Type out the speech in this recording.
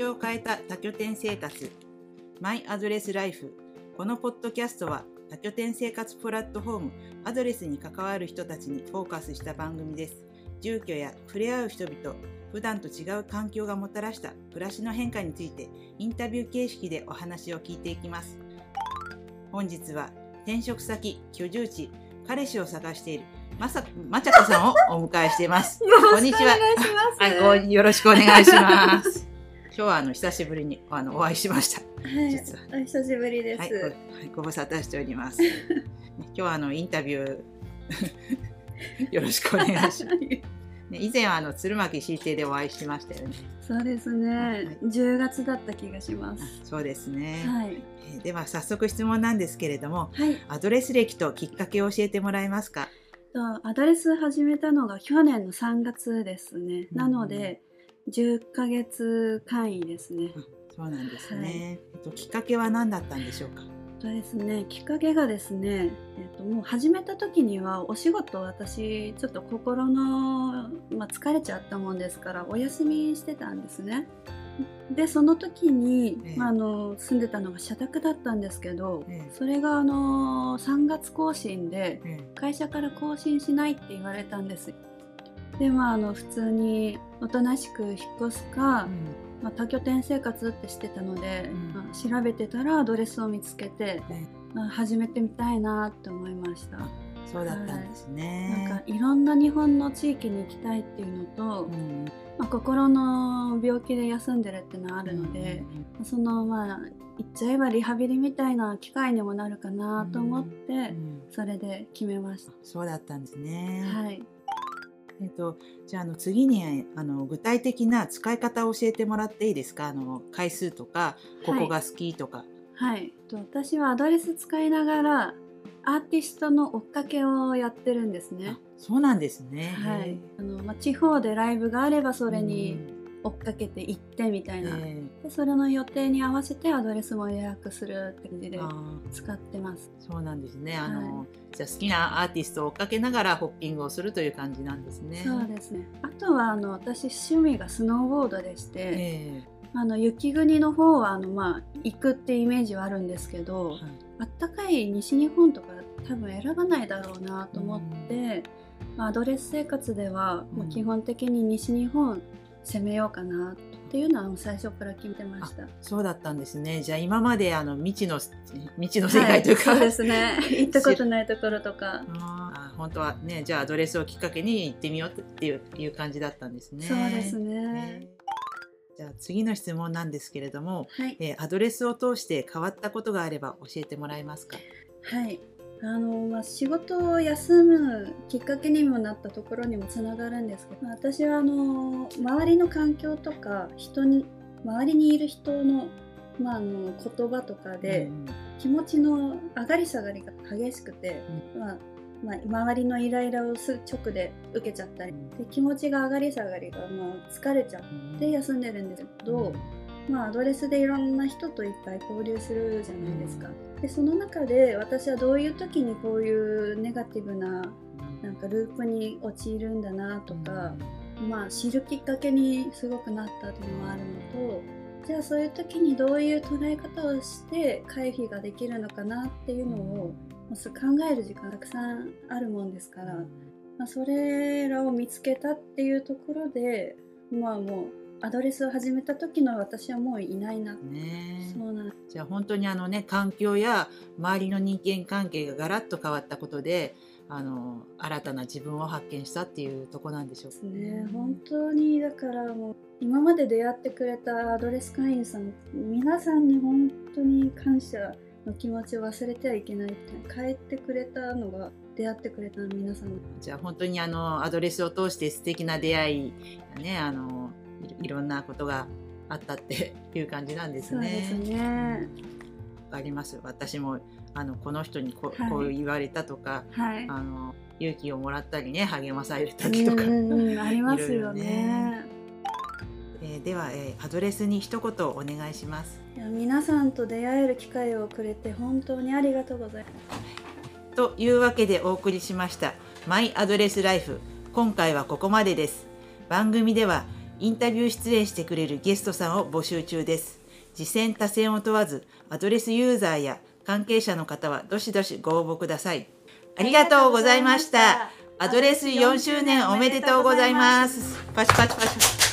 場所を変えた多拠点生活。マイアドレスライフ。このポッドキャストは多拠点生活プラットフォームアドレスに関わる人たちにフォーカスした番組です。住居や触れ合う人々普段と違う環境がもたらした暮らしの変化についてインタビュー形式でお話を聞いていきます。本日は転職先居住地彼氏を探しているまさまちゃこさんをお迎えしています。こんにちは。はい、ごよろしくお願いします。今日はあの久しぶりにあのお会いしました。はい、実はお久しぶりです。はい、ご無沙汰しております。ね 今日はあのインタビュー よろしくお願いします。ね、以前はあの鶴巻 CT でお会いしましたよね。そうですね、い10月だった気がします。そうですね。はい、えーでは早速質問なんですけれども、はい、アドレス歴ときっかけを教えてもらえますか？とアドレス始めたのが去年の3月ですね。うんなので10ヶ月単位ですね。そうなんですね。えっときっかけは何だったんでしょうか？とですね、きっかけがですね、えっともう始めた時にはお仕事私ちょっと心のまあ、疲れちゃったもんですからお休みしてたんですね。でその時に、ええまあ、あの住んでたのが社宅だったんですけど、ええそれがあの3月更新でえ会社から更新しないって言われたんです。でまああの普通におとなしく引っ越すか、うんまあ、多拠点生活ってしてたので、うんまあ調べてたらアドレスを見つけて、ねまあ始めてみたいなって思いました。そうだったんですなんね。かいろんな日本の地域に行きたいっていうのと、うんまあ、心の病気で休んでるっていうのはあるので、そのまあ言っちゃえばリハビリみたいな機会にもなるかなと思って、うんうんそれで決めました。そうだったんですね。はい、えっと、じゃああの次にあの具体的な使い方を教えてもらっていいですか？あの回数とかここが好きとか、はい、と私はアドレス使いながらアーティストの追っかけをやってるんですね。あ。そうなんですね。はい、あのまあ、地方でライブがあればそそれに追っかけて行ってみたいな、えでそれの予定に合わせてアドレスも予約するって感じで使ってます。そうなんですね。あの、はじゃあ好きなアーティストを追っかけながらホッピングをするという感じなんですね。そうですね。あとはあの私趣味がスノーボードでして、えあの雪国の方はあのまあ行くってイメージはあるんですけえど、はいあったかい西日本とか多分選ばないだろうなと思って、まあアドレス生活ではもう基本的に西日本攻めようかなっていうのは最初から決めてました。そうだったんですね。じゃあ今まであの未知の未知の世界というか、はい、そうですね。行ったことないところとか。あー本当はねじゃあアドレスをきっかけに行ってみようっていういう感じだったんですね。そうですねね。じゃあ次の質問なんですけれども、はい。えーアドレスを通して変わったことがあれば教えてもらえますか？はい。あのまあ、仕事を休むきっかけにもなったところにもつながるんですけど私はあの周りの環境とか人に周りにいる人の,、まあ、あの言葉とかでうん気持ちの上がり下がりが激しくて、まあまあ、周りのイライラをす直で受けちゃったりで気持ちが上がり下がりが、まあ、疲れちゃって休んでるんですけど、まあ、アドレスでいろんな人といっぱい交流するじゃないですか。でその中で私はどういう時にこういうネガティブななんかループに陥るんだなとか、まあ、知るきっかけにすごくなったというのもあるのとじゃあそういう時にどういう捉え方をして回避ができるのかなっていうのを、考える時間たくさんあるもんですから、まあ、それらを見つけたっていうところでまあもうアドレスを始めた時の私はもういないな、ねそうなん。じゃあ本当にあのね環境や周りの人間関係がガラッと変わったことであの新たな自分を発見したっていうとこなんでしょうね。本当にだからもう今まで出会ってくれたアドレス会員さん皆さんに本当に感謝の気持ちを忘れてはいけないって帰ってくれたのが出会ってくれた皆さん。じゃあ本当にあのアドレスを通して素敵な出会いがねあのいいろんなことがあったっていう感じなんですそうね。ですね。わかります。私もあのこの人にこ,、はい。こう言われたとかはい。あの勇気をもらったりね励まされたりとか、うんうんうん。ありますよね。ね。えーでは、えーアドレスに一言お願いします。いや皆さんと出会える機会をくれて本当にありがとうございます。というわけでお送りしました「マイアドレスライフ」今回はここまでです。番組ではインタビュー出演してくれるゲストさんを募集中です。次戦多戦を問わず、アドレスユーザーや関係者の方はどしどしご応募ください。ありがとうございました。アドレス4周年おめでとうございます。パチパチパチパチ。